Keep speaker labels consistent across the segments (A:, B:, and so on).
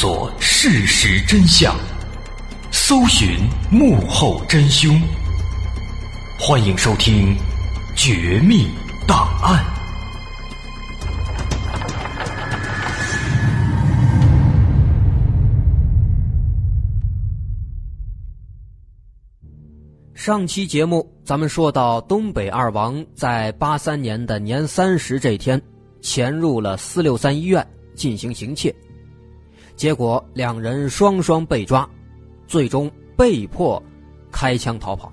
A: 索事实真相，搜寻幕后真凶。欢迎收听《绝密档案》。
B: 上期节目咱们说到，东北二王在八三年的年三十这天，潜入了四六三医院进行行窃。结果两人双双被抓，最终被迫开枪逃跑。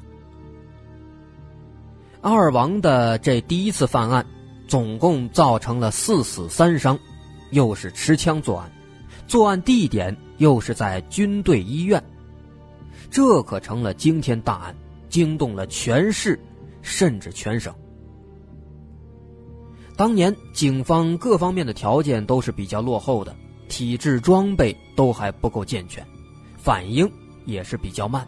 B: 二王的这第一次犯案，总共造成了四死三伤，又是持枪作案，作案地点又是在军队医院，这可成了惊天大案，惊动了全市，甚至全省。当年警方各方面的条件都是比较落后的。体质装备都还不够健全，反应也是比较慢，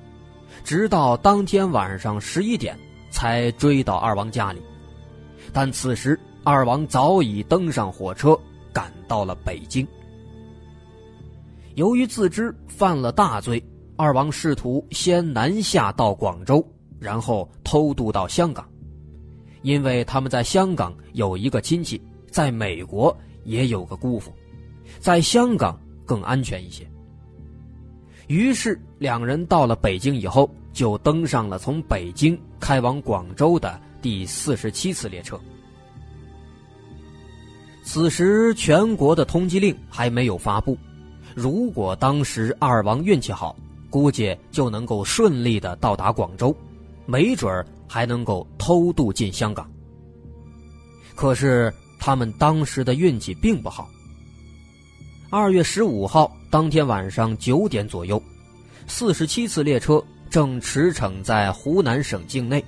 B: 直到当天晚上十一点才追到二王家里。但此时二王早已登上火车，赶到了北京。由于自知犯了大罪，二王试图先南下到广州，然后偷渡到香港，因为他们在香港有一个亲戚，在美国也有个姑父。在香港更安全一些。于是两人到了北京以后，就登上了从北京开往广州的第四十七次列车。此时全国的通缉令还没有发布，如果当时二王运气好，估计就能够顺利的到达广州，没准儿还能够偷渡进香港。可是他们当时的运气并不好。二月十五号当天晚上九点左右，四十七次列车正驰骋在湖南省境内。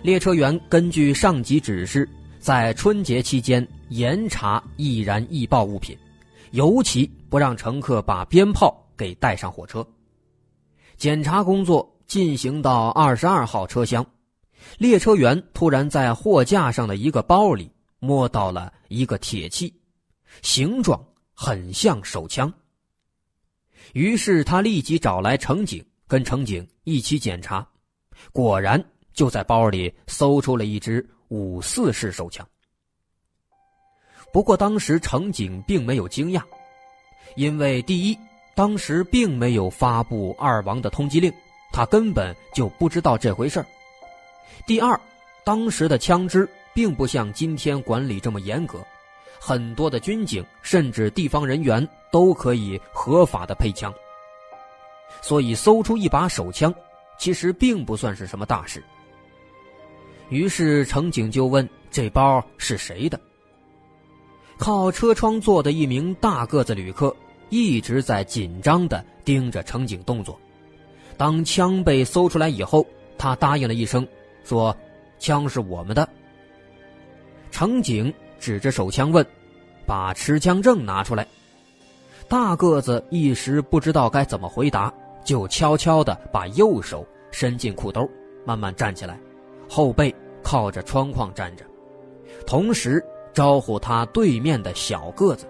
B: 列车员根据上级指示，在春节期间严查易燃易爆物品，尤其不让乘客把鞭炮给带上火车。检查工作进行到二十二号车厢，列车员突然在货架上的一个包里摸到了一个铁器，形状。很像手枪。于是他立即找来乘警，跟乘警一起检查，果然就在包里搜出了一支五四式手枪。不过当时乘警并没有惊讶，因为第一，当时并没有发布二王的通缉令，他根本就不知道这回事；第二，当时的枪支并不像今天管理这么严格。很多的军警甚至地方人员都可以合法的配枪，所以搜出一把手枪，其实并不算是什么大事。于是乘警就问：“这包是谁的？”靠车窗坐的一名大个子旅客一直在紧张的盯着乘警动作。当枪被搜出来以后，他答应了一声，说：“枪是我们的。”乘警。指着手枪问：“把持枪证拿出来。”大个子一时不知道该怎么回答，就悄悄地把右手伸进裤兜，慢慢站起来，后背靠着窗框站着，同时招呼他对面的小个子。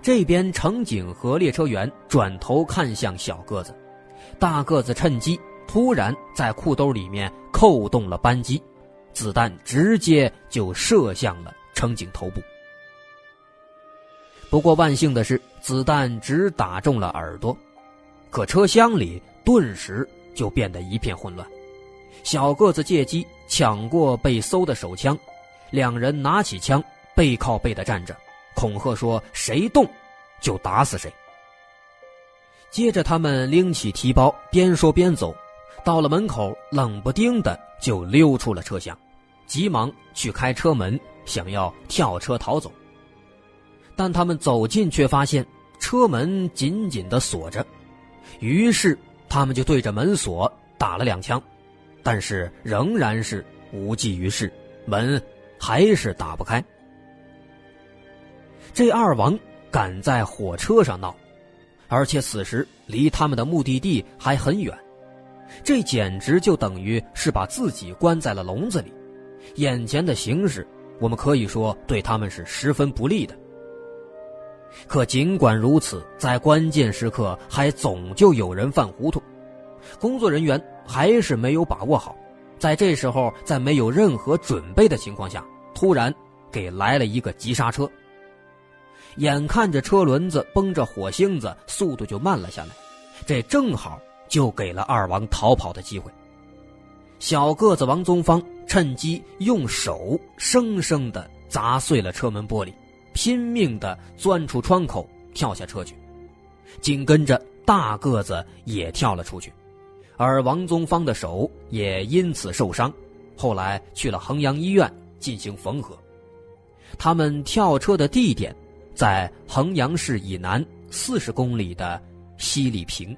B: 这边乘警和列车员转头看向小个子，大个子趁机突然在裤兜里面扣动了扳机。子弹直接就射向了乘警头部。不过万幸的是，子弹只打中了耳朵，可车厢里顿时就变得一片混乱。小个子借机抢过被搜的手枪，两人拿起枪背靠背的站着，恐吓说：“谁动，就打死谁。”接着他们拎起提包，边说边走。到了门口，冷不丁的就溜出了车厢，急忙去开车门，想要跳车逃走。但他们走近却发现车门紧紧的锁着，于是他们就对着门锁打了两枪，但是仍然是无济于事，门还是打不开。这二王赶在火车上闹，而且此时离他们的目的地还很远。这简直就等于是把自己关在了笼子里，眼前的形势，我们可以说对他们是十分不利的。可尽管如此，在关键时刻还总就有人犯糊涂，工作人员还是没有把握好。在这时候，在没有任何准备的情况下，突然给来了一个急刹车。眼看着车轮子绷着火星子，速度就慢了下来，这正好就给了二王逃跑的机会。小个子王宗方趁机用手生生的砸碎了车门玻璃。拼命的钻出窗口，跳下车去，紧跟着大个子也跳了出去，而王宗芳的手也因此受伤，后来去了衡阳医院进行缝合。他们跳车的地点在衡阳市以南四十公里的西里坪。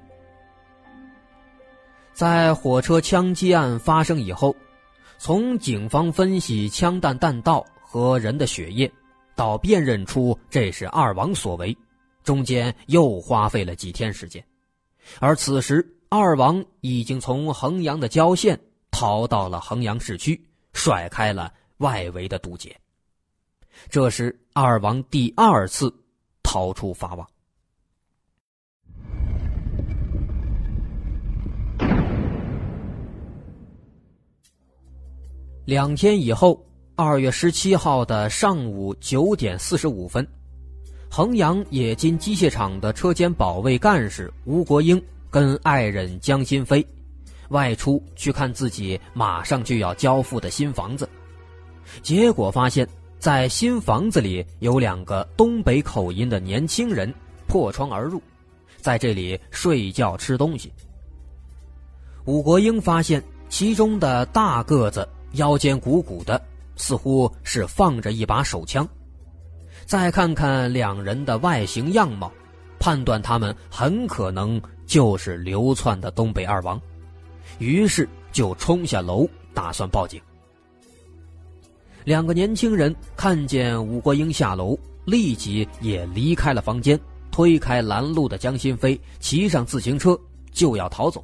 B: 在火车枪击案发生以后，从警方分析枪弹弹道和人的血液。到辨认出这是二王所为，中间又花费了几天时间，而此时二王已经从衡阳的郊县逃到了衡阳市区，甩开了外围的堵截。这是二王第二次逃出法网。两天以后。二月十七号的上午九点四十五分，衡阳冶金机械厂的车间保卫干事吴国英跟爱人江新飞外出去看自己马上就要交付的新房子，结果发现，在新房子里有两个东北口音的年轻人破窗而入，在这里睡觉吃东西。吴国英发现其中的大个子腰间鼓鼓的。似乎是放着一把手枪，再看看两人的外形样貌，判断他们很可能就是流窜的东北二王，于是就冲下楼打算报警。两个年轻人看见武国英下楼，立即也离开了房间，推开拦路的江新飞，骑上自行车就要逃走。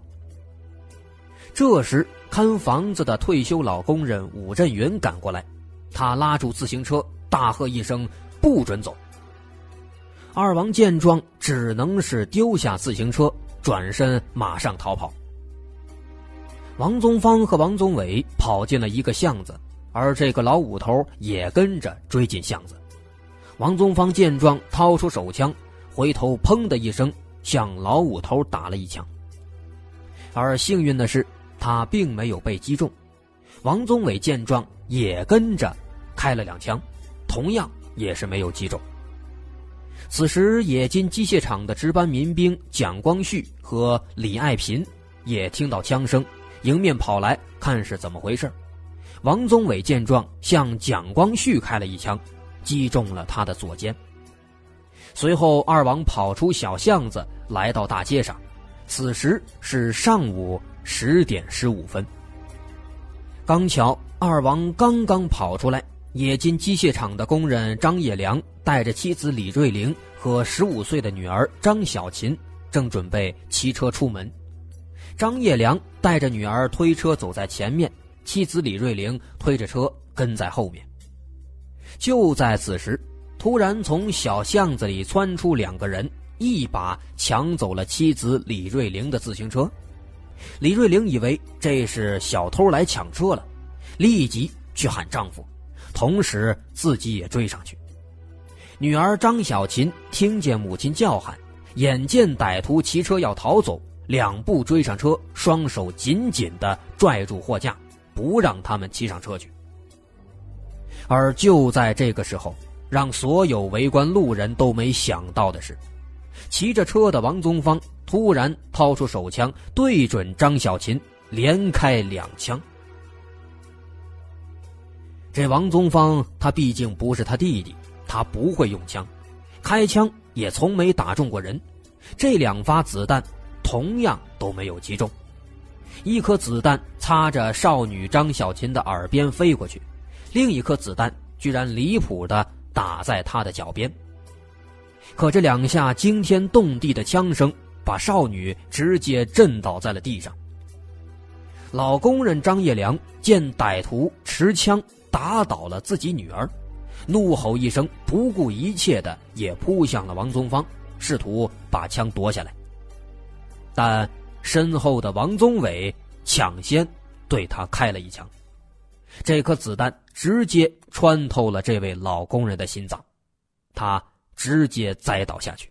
B: 这时。看房子的退休老工人武振云赶过来，他拉住自行车，大喝一声：“不准走！”二王见状，只能是丢下自行车，转身马上逃跑。王宗芳和王宗伟跑进了一个巷子，而这个老五头也跟着追进巷子。王宗芳见状，掏出手枪，回头“砰”的一声向老五头打了一枪。而幸运的是。他并没有被击中，王宗伟见状也跟着开了两枪，同样也是没有击中。此时，冶金机械厂的值班民兵蒋光旭和李爱平也听到枪声，迎面跑来看是怎么回事。王宗伟见状向蒋光旭开了一枪，击中了他的左肩。随后，二王跑出小巷子，来到大街上。此时是上午。十点十五分，刚巧二王刚刚跑出来，冶金机械厂的工人张业良带着妻子李瑞玲和十五岁的女儿张小琴，正准备骑车出门。张业良带着女儿推车走在前面，妻子李瑞玲推着车跟在后面。就在此时，突然从小巷子里窜出两个人，一把抢走了妻子李瑞玲的自行车。李瑞玲以为这是小偷来抢车了，立即去喊丈夫，同时自己也追上去。女儿张小琴听见母亲叫喊，眼见歹徒骑车要逃走，两步追上车，双手紧紧地拽住货架，不让他们骑上车去。而就在这个时候，让所有围观路人都没想到的是，骑着车的王宗芳。突然掏出手枪，对准张小琴，连开两枪。这王宗芳，他毕竟不是他弟弟，他不会用枪，开枪也从没打中过人。这两发子弹同样都没有击中，一颗子弹擦着少女张小琴的耳边飞过去，另一颗子弹居然离谱的打在她的脚边。可这两下惊天动地的枪声。把少女直接震倒在了地上。老工人张业良见歹徒持枪打倒了自己女儿，怒吼一声，不顾一切的也扑向了王宗芳，试图把枪夺下来。但身后的王宗伟抢先对他开了一枪，这颗子弹直接穿透了这位老工人的心脏，他直接栽倒下去。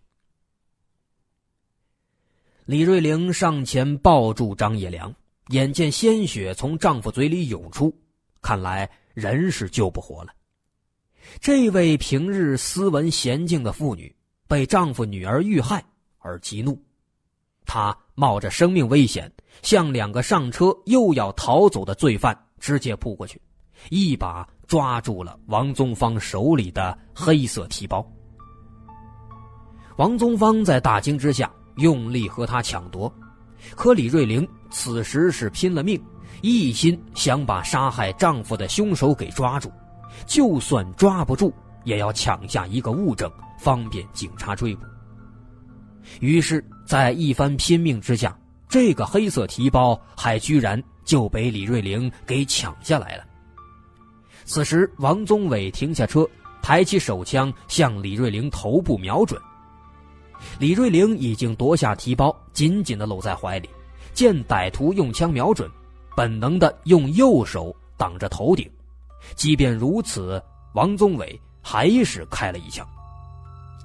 B: 李瑞玲上前抱住张野良，眼见鲜血从丈夫嘴里涌出，看来人是救不活了。这位平日斯文娴静的妇女被丈夫女儿遇害而激怒，她冒着生命危险向两个上车又要逃走的罪犯直接扑过去，一把抓住了王宗芳手里的黑色提包。王宗芳在大惊之下用力和他抢夺，可李瑞玲此时是拼了命，一心想把杀害丈夫的凶手给抓住。就算抓不住，也要抢下一个物证，方便警察追捕。于是，在一番拼命之下，这个黑色提包还居然就被李瑞玲给抢下来了。此时，王宗伟停下车，抬起手枪向李瑞玲头部瞄准。李瑞玲已经夺下提包，紧紧地搂在怀里。见歹徒用枪瞄准，本能地用右手挡着头顶。即便如此，王宗伟还是开了一枪，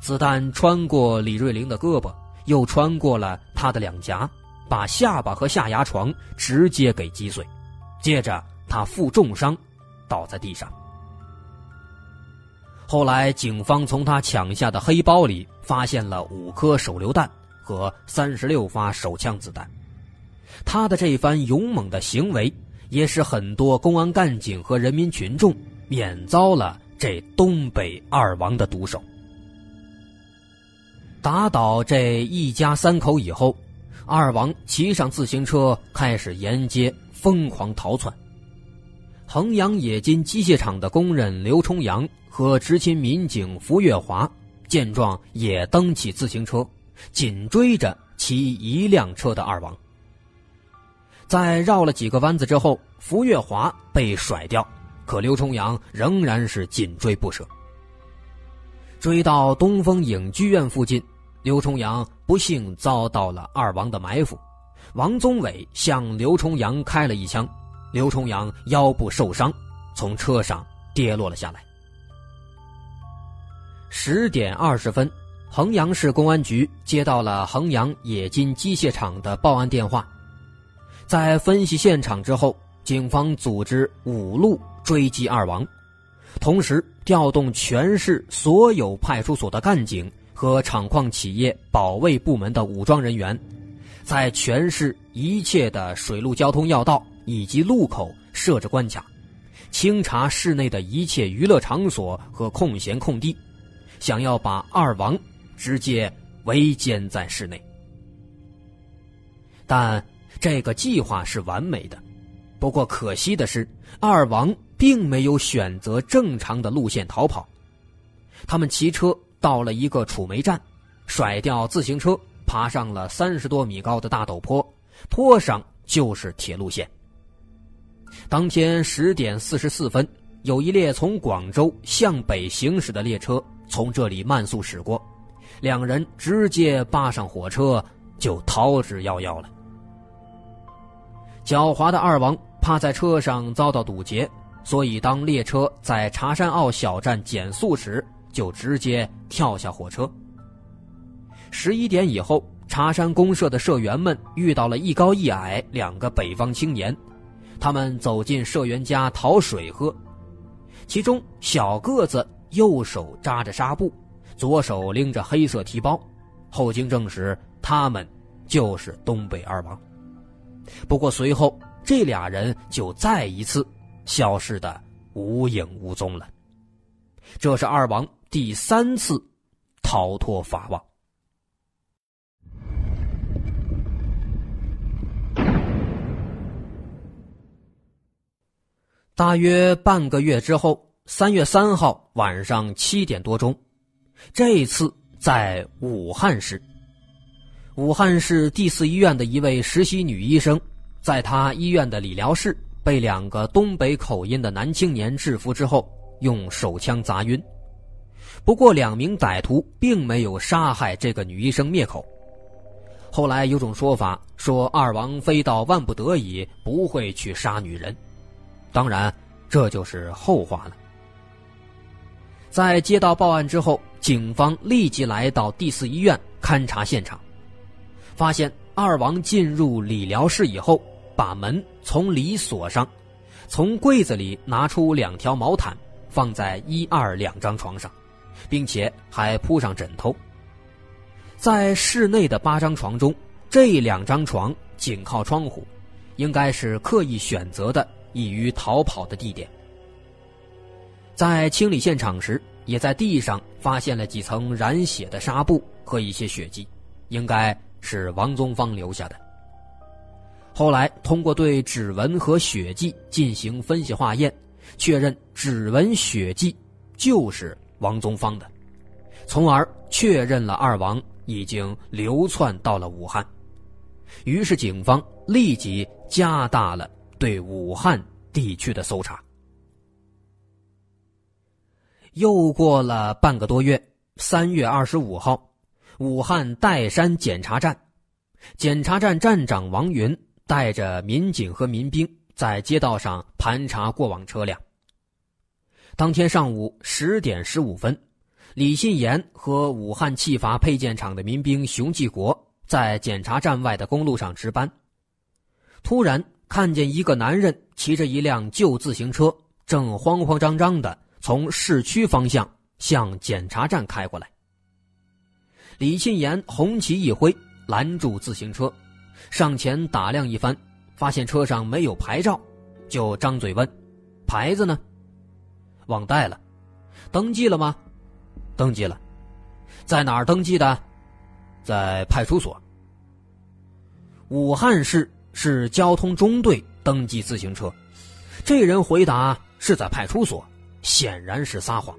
B: 子弹穿过李瑞玲的胳膊，又穿过了他的两颊，把下巴和下牙床直接给击碎。接着，他负重伤，倒在地上。后来，警方从他抢下的黑包里发现了五颗手榴弹和三十六发手枪子弹。他的这番勇猛的行为。也使很多公安干警和人民群众免遭了这东北二王的毒手。打倒这一家三口以后，二王骑上自行车开始沿街疯狂逃窜。衡阳冶金机械厂的工人刘重阳和执勤民警符月华见状也蹬起自行车，紧追着骑一辆车的二王。在绕了几个弯子之后，福月华被甩掉，可刘重阳仍然是紧追不舍。追到东风影剧院附近，刘重阳不幸遭到了二王的埋伏，王宗伟向刘重阳开了一枪，刘重阳腰部受伤，从车上跌落了下来。十点二十分，衡阳市公安局接到了衡阳冶金机械厂的报案电话。在分析现场之后，警方组织五路追击二王，同时调动全市所有派出所的干警和厂矿企业保卫部门的武装人员，在全市一切的水陆交通要道以及路口设置关卡，清查市内的一切娱乐场所和空闲空地，想要把二王直接围歼在室内，但。这个计划是完美的，不过可惜的是，二王并没有选择正常的路线逃跑。他们骑车到了一个储煤站，甩掉自行车，爬上了三十多米高的大陡坡，坡上就是铁路线。当天十点四十四分，有一列从广州向北行驶的列车从这里慢速驶过，两人直接扒上火车就逃之夭夭了。狡猾的二王怕在车上遭到堵截，所以当列车在茶山坳小站减速时，就直接跳下火车。十一点以后，茶山公社的社员们遇到了一高一矮两个北方青年，他们走进社员家讨水喝，其中小个子右手扎着纱布，左手拎着黑色提包，后经证实，他们就是东北二王。不过随后，这俩人就再一次消失的无影无踪了。这是二王第三次逃脱法网。大约半个月之后，三月三号晚上七点多钟，这次在武汉市。武汉市第四医院的一位实习女医生，在她医院的理疗室被两个东北口音的男青年制服之后，用手枪砸晕。不过，两名歹徒并没有杀害这个女医生灭口。后来有种说法说，二王非到万不得已不会去杀女人，当然这就是后话了。在接到报案之后，警方立即来到第四医院勘察现场，发现二王进入理疗室以后，把门从里锁上，从柜子里拿出两条毛毯，放在一二两张床上，并且还铺上枕头。在室内的八张床中，这两张床紧靠窗户，应该是刻意选择的易于逃跑的地点。在清理现场时，也在地上发现了几层染血的纱布和一些血迹，应该是王宗芳留下的。后来通过对指纹和血迹进行分析化验，确认指纹血迹就是王宗芳的，从而确认了二王。已经流窜到了武汉，于是警方立即加大了对武汉地区的搜查。又过了半个多月，三月二十五号，武汉岱山检查站，检查站站长王云带着民警和民兵在街道上盘查过往车辆。当天上午十点十五分。李信言和武汉汽阀配件厂的民兵熊继国在检查站外的公路上值班，突然看见一个男人骑着一辆旧自行车，正慌慌张张的从市区方向向检查站开过来。李庆言红旗一挥，拦住自行车，上前打量一番，发现车上没有牌照，就张嘴问：“牌子呢？忘带了？登记了吗？”登记了，在哪儿登记的？在派出所。武汉市是交通中队登记自行车，这人回答是在派出所，显然是撒谎。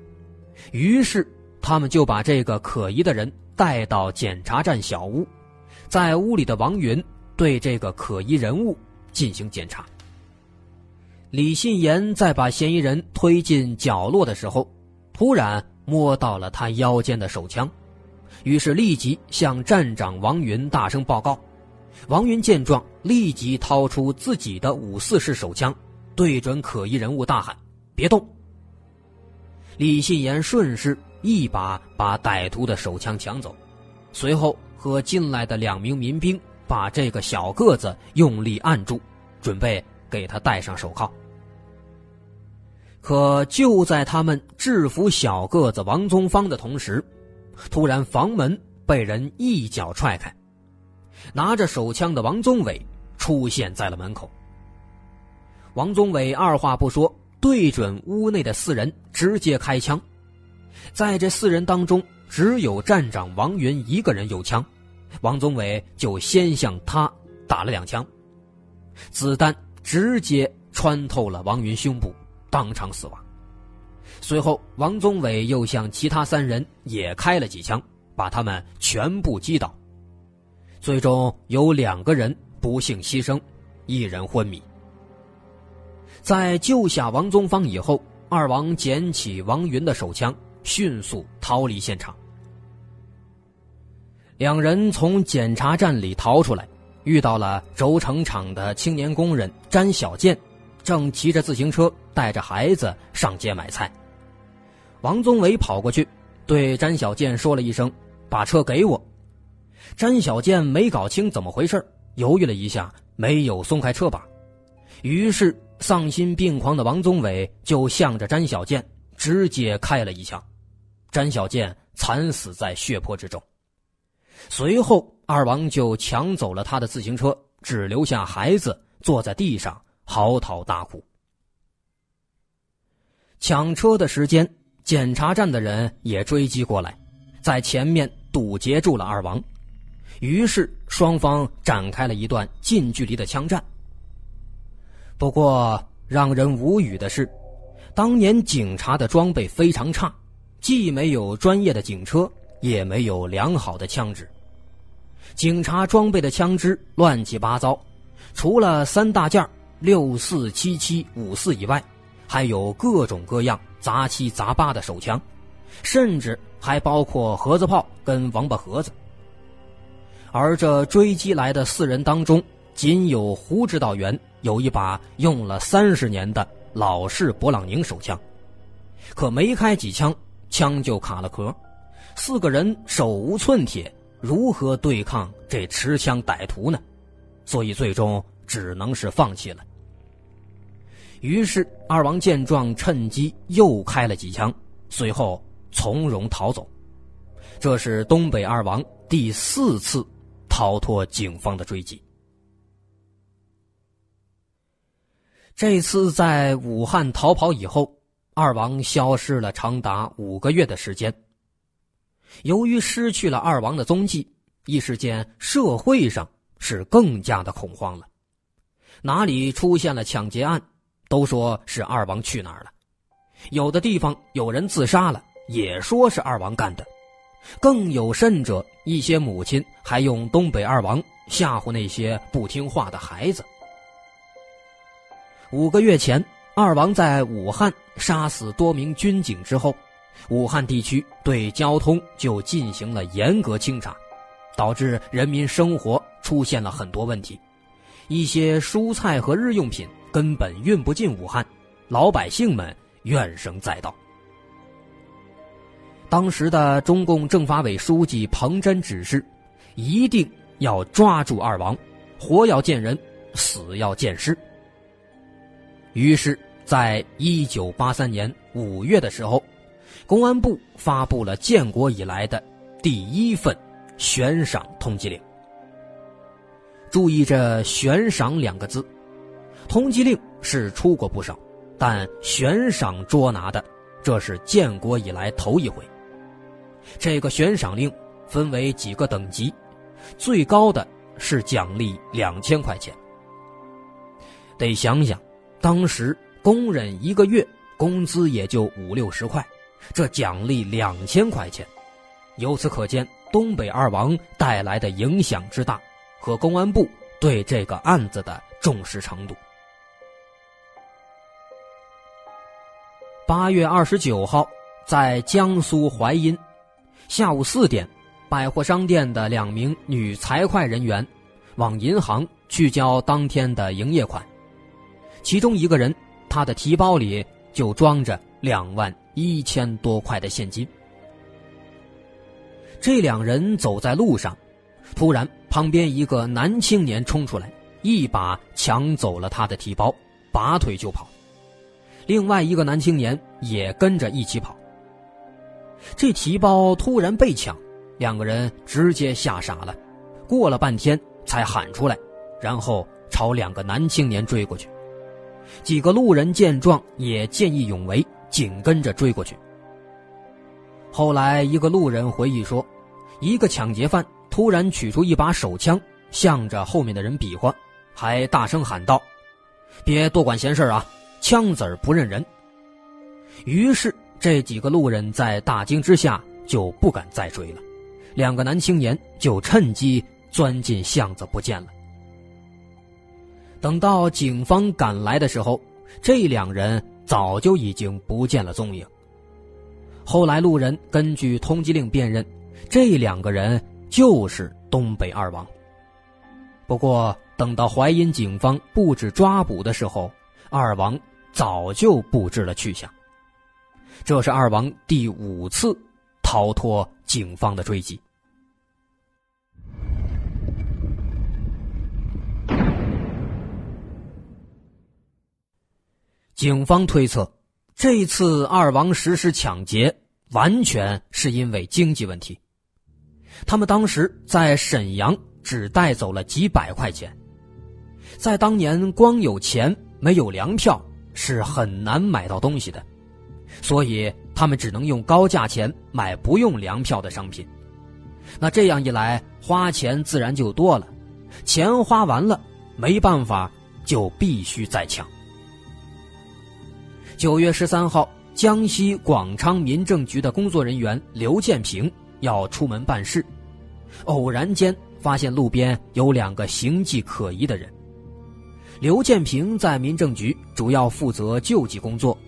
B: 于是他们就把这个可疑的人带到检查站小屋，在屋里的王云对这个可疑人物进行检查。李信言在把嫌疑人推进角落的时候，突然。摸到了他腰间的手枪，于是立即向站长王云大声报告。王云见状，立即掏出自己的五四式手枪，对准可疑人物大喊：“别动！”李信言顺势一把把歹徒的手枪抢走，随后和进来的两名民兵把这个小个子用力按住，准备给他戴上手铐。可就在他们制服小个子王宗芳的同时，突然房门被人一脚踹开，拿着手枪的王宗伟出现在了门口。王宗伟二话不说，对准屋内的四人直接开枪。在这四人当中，只有站长王云一个人有枪，王宗伟就先向他打了两枪，子弹直接穿透了王云胸部。当场死亡。随后，王宗伟又向其他三人也开了几枪，把他们全部击倒。最终有两个人不幸牺牲，一人昏迷。在救下王宗芳以后，二王捡起王云的手枪，迅速逃离现场。两人从检查站里逃出来，遇到了轴承厂的青年工人詹小建。正骑着自行车带着孩子上街买菜，王宗伟跑过去，对詹小建说了一声：“把车给我。”詹小健没搞清怎么回事，犹豫了一下，没有松开车把，于是丧心病狂的王宗伟就向着詹小健直接开了一枪，詹小健惨死在血泊之中。随后，二王就抢走了他的自行车，只留下孩子坐在地上。嚎啕大哭。抢车的时间，检查站的人也追击过来，在前面堵截住了二王，于是双方展开了一段近距离的枪战。不过让人无语的是，当年警察的装备非常差，既没有专业的警车，也没有良好的枪支，警察装备的枪支乱七八糟，除了三大件六四七七五四以外，还有各种各样杂七杂八的手枪，甚至还包括盒子炮跟王八盒子。而这追击来的四人当中，仅有胡指导员有一把用了三十年的老式勃朗宁手枪，可没开几枪，枪就卡了壳。四个人手无寸铁，如何对抗这持枪歹徒呢？所以最终只能是放弃了。于是二王见状，趁机又开了几枪，随后从容逃走。这是东北二王第四次逃脱警方的追击。这次在武汉逃跑以后，二王消失了长达五个月的时间。由于失去了二王的踪迹，一时间社会上是更加的恐慌了。哪里出现了抢劫案，都说是二王去哪儿了；有的地方有人自杀了，也说是二王干的。更有甚者，一些母亲还用东北二王吓唬那些不听话的孩子。五个月前，二王在武汉杀死多名军警之后。武汉地区对交通就进行了严格清查，导致人民生活出现了很多问题，一些蔬菜和日用品根本运不进武汉，老百姓们怨声载道。当时的中共政法委书记彭真指示，一定要抓住二王，活要见人，死要见尸。于是，在一九八三年五月的时候。公安部发布了建国以来的第一份悬赏通缉令。注意这“悬赏”两个字，通缉令是出过不少，但悬赏捉拿的，这是建国以来头一回。这个悬赏令分为几个等级，最高的是奖励两千块钱。得想想，当时工人一个月工资也就五六十块。这奖励两千块钱，由此可见东北二王带来的影响之大，和公安部对这个案子的重视程度。八月二十九号，在江苏淮阴，下午四点，百货商店的两名女财会人员往银行去交当天的营业款，其中一个人，他的提包里就装着两万。一千多块的现金。这两人走在路上，突然旁边一个男青年冲出来，一把抢走了他的提包，拔腿就跑。另外一个男青年也跟着一起跑。这提包突然被抢，两个人直接吓傻了，过了半天才喊出来，然后朝两个男青年追过去。几个路人见状也见义勇为。紧跟着追过去。后来，一个路人回忆说，一个抢劫犯突然取出一把手枪，向着后面的人比划，还大声喊道：“别多管闲事啊，枪子儿不认人。”于是，这几个路人在大惊之下就不敢再追了，两个男青年就趁机钻进巷子不见了。等到警方赶来的时候，这两人。早就已经不见了踪影。后来路人根据通缉令辨认，这两个人就是东北二王。不过等到淮阴警方布置抓捕的时候，二王早就不知了去向。这是二王第五次逃脱警方的追击。警方推测，这次二王实施抢劫完全是因为经济问题。他们当时在沈阳只带走了几百块钱，在当年光有钱没有粮票是很难买到东西的，所以他们只能用高价钱买不用粮票的商品。那这样一来，花钱自然就多了，钱花完了，没办法，就必须再抢。九月十三号，江西广昌民政局的工作人员刘建平要出门办事，偶然间发现路边有两个形迹可疑的人。刘建平在民政局主要负责救济工作，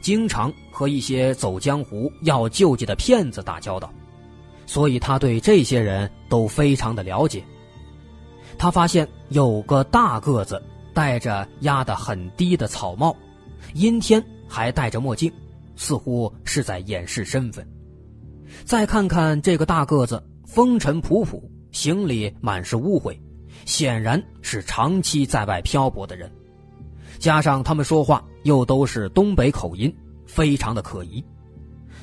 B: 经常和一些走江湖要救济的骗子打交道，所以他对这些人都非常的了解。他发现有个大个子戴着压得很低的草帽，阴天还戴着墨镜，似乎是在掩饰身份。再看看这个大个子，风尘仆仆，行李满是污秽，显然是长期在外漂泊的人。加上他们说话又都是东北口音，非常的可疑，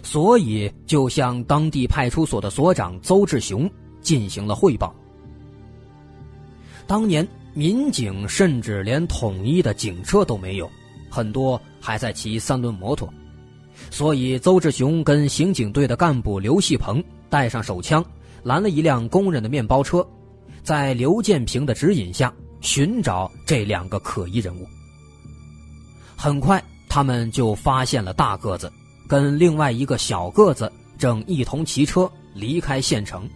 B: 所以就向当地派出所的所长邹志雄进行了汇报。当年民警甚至连统一的警车都没有，很多还在骑三轮摩托，所以邹志雄跟刑警队的干部刘细鹏带上手枪，拦了一辆工人的面包车，在刘建平的指引下寻找这两个可疑人物。很快，他们就发现了大个子，跟另外一个小个子正一同骑车离开县城。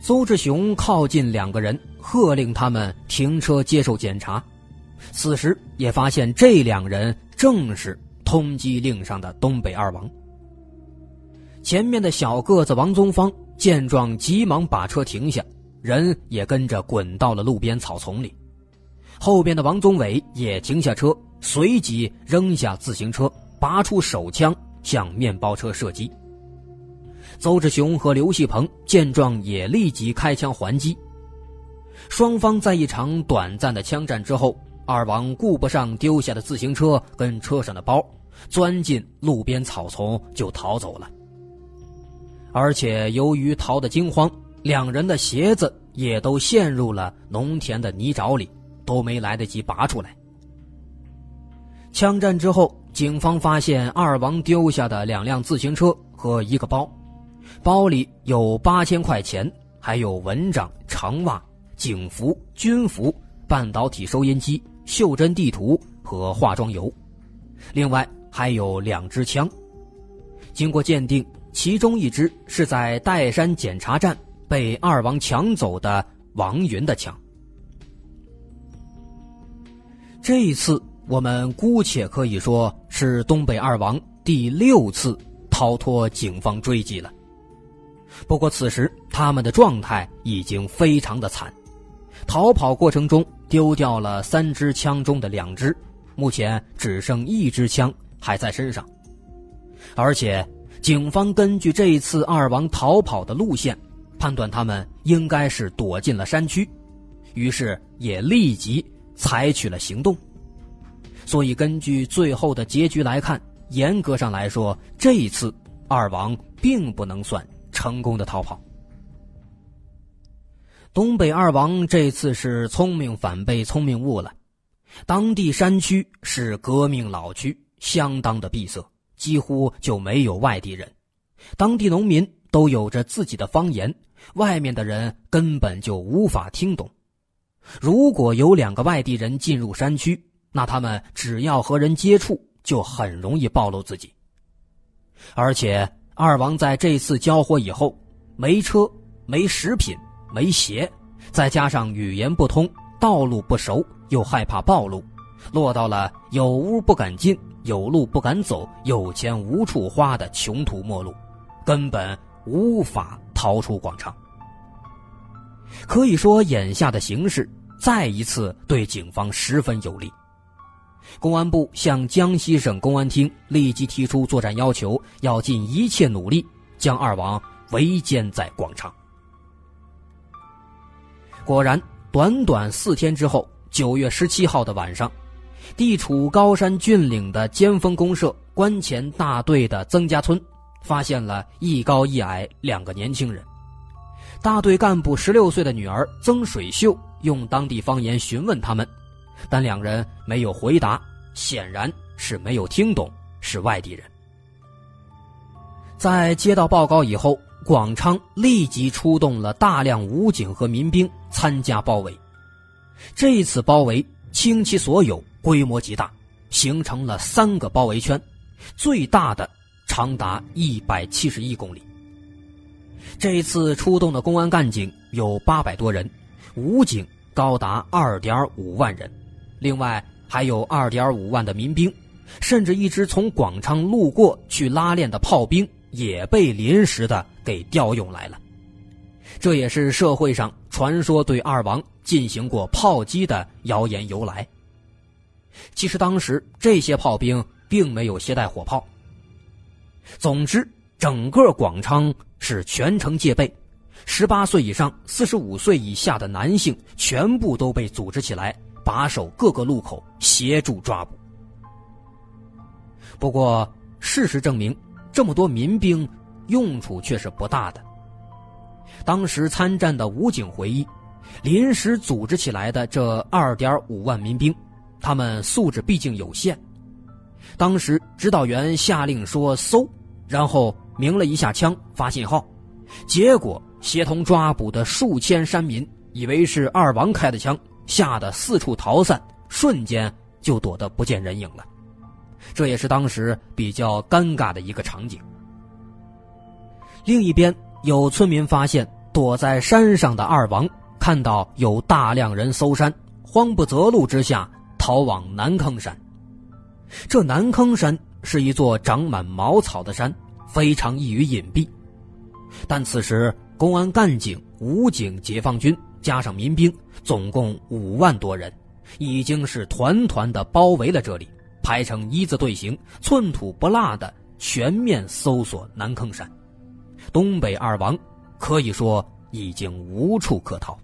B: 邹志雄靠近两个人，喝令他们停车接受检查。此时也发现这两人正是通缉令上的东北二王。前面的小个子王宗芳见状，急忙把车停下，人也跟着滚到了路边草丛里。后边的王宗伟也停下车，随即扔下自行车，拔出手枪向面包车射击。邹志雄和刘细鹏见状也立即开枪还击。双方在一场短暂的枪战之后，二王顾不上丢下的自行车跟车上的包，钻进路边草丛就逃走了。而且由于逃得惊慌，两人的鞋子也都陷入了农田的泥沼里。都没来得及拔出来。枪战之后，警方发现二王丢下的两辆自行车和一个包，包里有八千块钱，还有蚊帐、长袜、警服、军服、半导体收音机、袖珍地图和化妆油，另外还有两支枪。经过鉴定，其中一支是在岱山检查站被二王抢走的王云的枪。这一次，我们姑且可以说是东北二王第六次逃脱警方追击了。不过此时他们的状态已经非常的惨，逃跑过程中丢掉了三支枪中的两支，目前只剩一支枪还在身上。而且，警方根据这一次二王逃跑的路线，判断他们应该是躲进了山区，于是也立即。采取了行动，所以根据最后的结局来看，严格上来说，这一次二王并不能算成功的逃跑。东北二王这次是聪明反被聪明误了，当地山区是革命老区，相当的闭塞，几乎就没有外地人，当地农民都有着自己的方言，外面的人根本就无法听懂。如果有两个外地人进入山区，那他们只要和人接触，就很容易暴露自己。而且二王在这次交火以后，没车、没食品、没鞋，再加上语言不通、道路不熟，又害怕暴露，落到了有屋不敢进、有路不敢走、有钱无处花的穷途末路，根本无法逃出广场。可以说，眼下的形势再一次对警方十分有利。公安部向江西省公安厅立即提出作战要求，要尽一切努力将二王围歼在广场。果然，短短四天之后，九月十七号的晚上，地处高山峻岭的尖峰公社关前大队的曾家村，发现了一高一矮两个年轻人。大队干部十六岁的女儿曾水秀用当地方言询问他们，但两人没有回答，显然是没有听懂，是外地人。在接到报告以后，广昌立即出动了大量武警和民兵参加包围。这次包围倾其所有，规模极大，形成了三个包围圈，最大的长达一百七十一公里。这次出动的公安干警有八百多人，武警高达二点五万人，另外还有二点五万的民兵，甚至一支从广昌路过去拉练的炮兵也被临时的给调用来了。这也是社会上传说对二王进行过炮击的谣言由来。其实当时这些炮兵并没有携带火炮。总之，整个广昌是全城戒备，十八岁以上、四十五岁以下的男性全部都被组织起来，把守各个路口，协助抓捕。不过，事实证明，这么多民兵用处却是不大的。当时参战的武警回忆，临时组织起来的这二点五万民兵，他们素质毕竟有限。当时指导员下令说“搜”，然后鸣了一下枪发信号，结果协同抓捕的数千山民以为是二王开的枪，吓得四处逃散，瞬间就躲得不见人影了。这也是当时比较尴尬的一个场景。另一边，有村民发现躲在山上的二王，看到有大量人搜山，慌不择路之下逃往南坑山。这南坑山是一座长满茅草的山，非常易于隐蔽。但此时，公安干警、武警、解放军加上民兵，总共五万多人，已经是团团的包围了这里。排成一字队形，寸土不落的全面搜索南坑山。东北二王可以说已经无处可逃。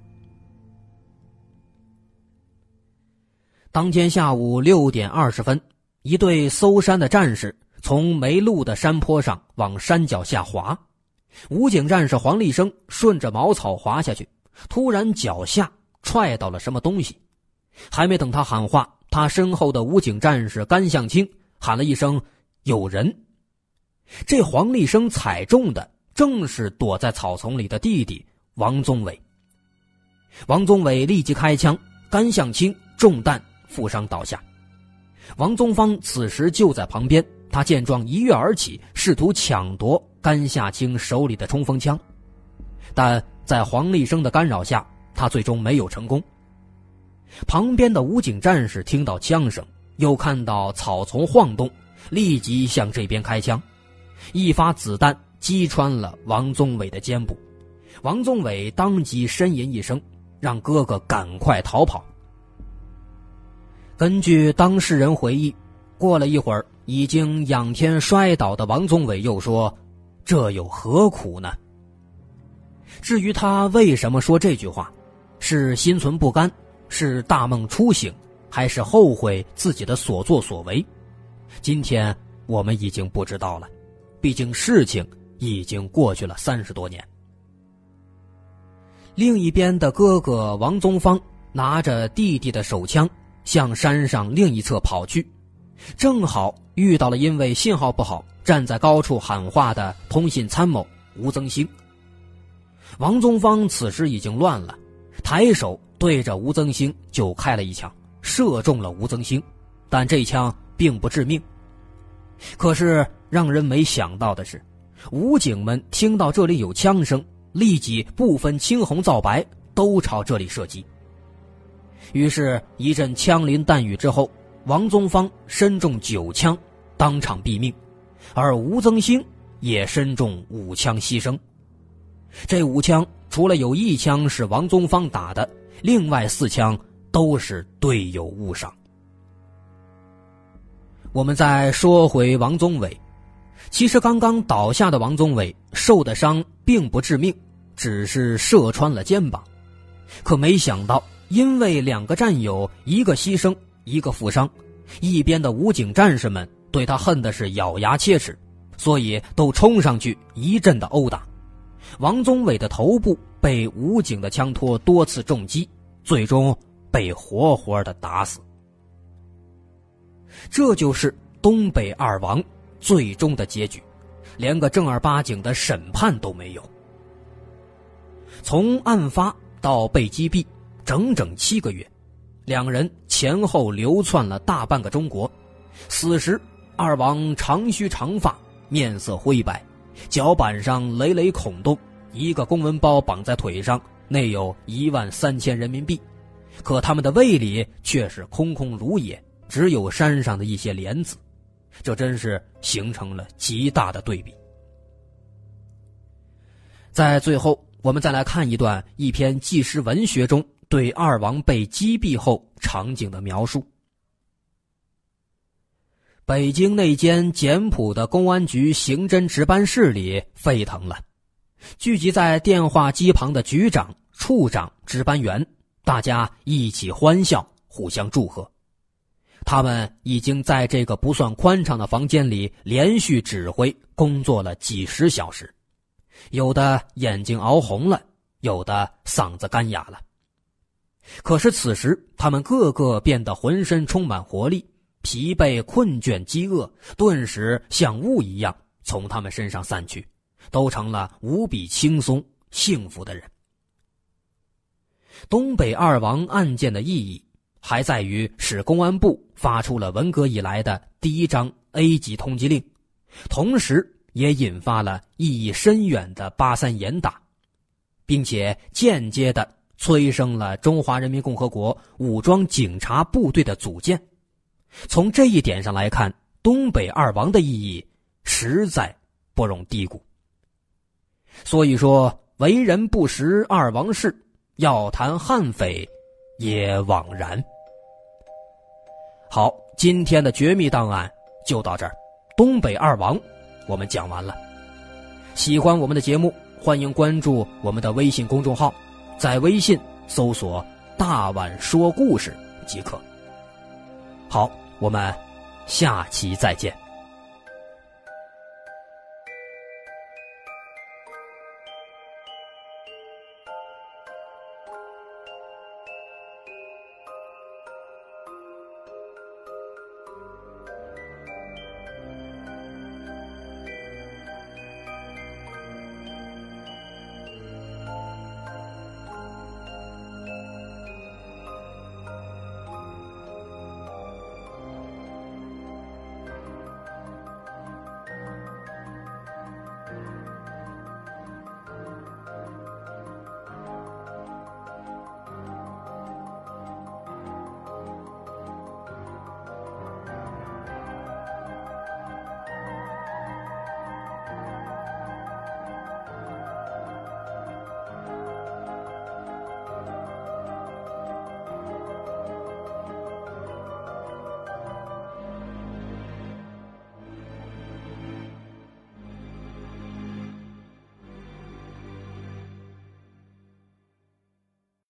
B: 当天下午六点二十分，一队搜山的战士从没路的山坡上往山脚下滑。武警战士黄立生顺着茅草滑下去，突然脚下踹到了什么东西，还没等他喊话。他身后的武警战士甘向清喊了一声：“有人！”这黄立生踩中的正是躲在草丛里的弟弟王宗伟。王宗伟立即开枪，甘向清中弹负伤倒下。王宗芳此时就在旁边，他见状一跃而起，试图抢夺甘向清手里的冲锋枪，但在黄立生的干扰下，他最终没有成功。旁边的武警战士听到枪声，又看到草丛晃动，立即向这边开枪。一发子弹击穿了王宗伟的肩部，王宗伟当即呻吟一声，让哥哥赶快逃跑。根据当事人回忆，过了一会儿，已经仰天摔倒的王宗伟又说：“这有何苦呢？”至于他为什么说这句话，是心存不甘。是大梦初醒，还是后悔自己的所作所为？今天我们已经不知道了，毕竟事情已经过去了三十多年。另一边的哥哥王宗芳拿着弟弟的手枪向山上另一侧跑去，正好遇到了因为信号不好站在高处喊话的通信参谋吴增兴。王宗芳此时已经乱了，抬手。对着吴增兴就开了一枪，射中了吴增兴，但这枪并不致命。可是让人没想到的是，武警们听到这里有枪声，立即不分青红皂白都朝这里射击。于是，一阵枪林弹雨之后，王宗芳身中九枪，当场毙命，而吴增兴也身中五枪牺牲。这五枪除了有一枪是王宗芳打的。另外四枪都是队友误伤。我们再说回王宗伟，其实刚刚倒下的王宗伟受的伤并不致命，只是射穿了肩膀。可没想到，因为两个战友一个牺牲，一个负伤，一边的武警战士们对他恨的是咬牙切齿，所以都冲上去一阵的殴打。王宗伟的头部被武警的枪托多次重击，最终被活活的打死。这就是东北二王最终的结局，连个正儿八经的审判都没有。从案发到被击毙，整整七个月，两人前后流窜了大半个中国。此时，二王长须长发，面色灰白。脚板上累累孔洞，一个公文包绑在腿上，内有一万三千人民币，可他们的胃里却是空空如也，只有山上的一些莲子。这真是形成了极大的对比。在最后，我们再来看一段一篇纪实文学中对二王被击毙后场景的描述。北京那间简朴的公安局刑侦值班室里沸腾了，聚集在电话机旁的局长、处长、值班员，大家一起欢笑，互相祝贺。他们已经在这个不算宽敞的房间里连续指挥工作了几十小时，有的眼睛熬红了，有的嗓子干哑了。可是此时，他们个个变得浑身充满活力。疲惫、困倦、饥饿，顿时像雾一样从他们身上散去，都成了无比轻松、幸福的人。东北二王案件的意义，还在于使公安部发出了文革以来的第一张 A 级通缉令，同时也引发了意义深远的八三严打，并且间接的催生了中华人民共和国武装警察部队的组建。从这一点上来看，东北二王的意义实在不容低估。所以说，为人不识二王事，要谈悍匪也枉然。好，今天的绝密档案就到这儿，东北二王我们讲完了。喜欢我们的节目，欢迎关注我们的微信公众号，在微信搜索“大碗说故事”即可。好，我们下期再见。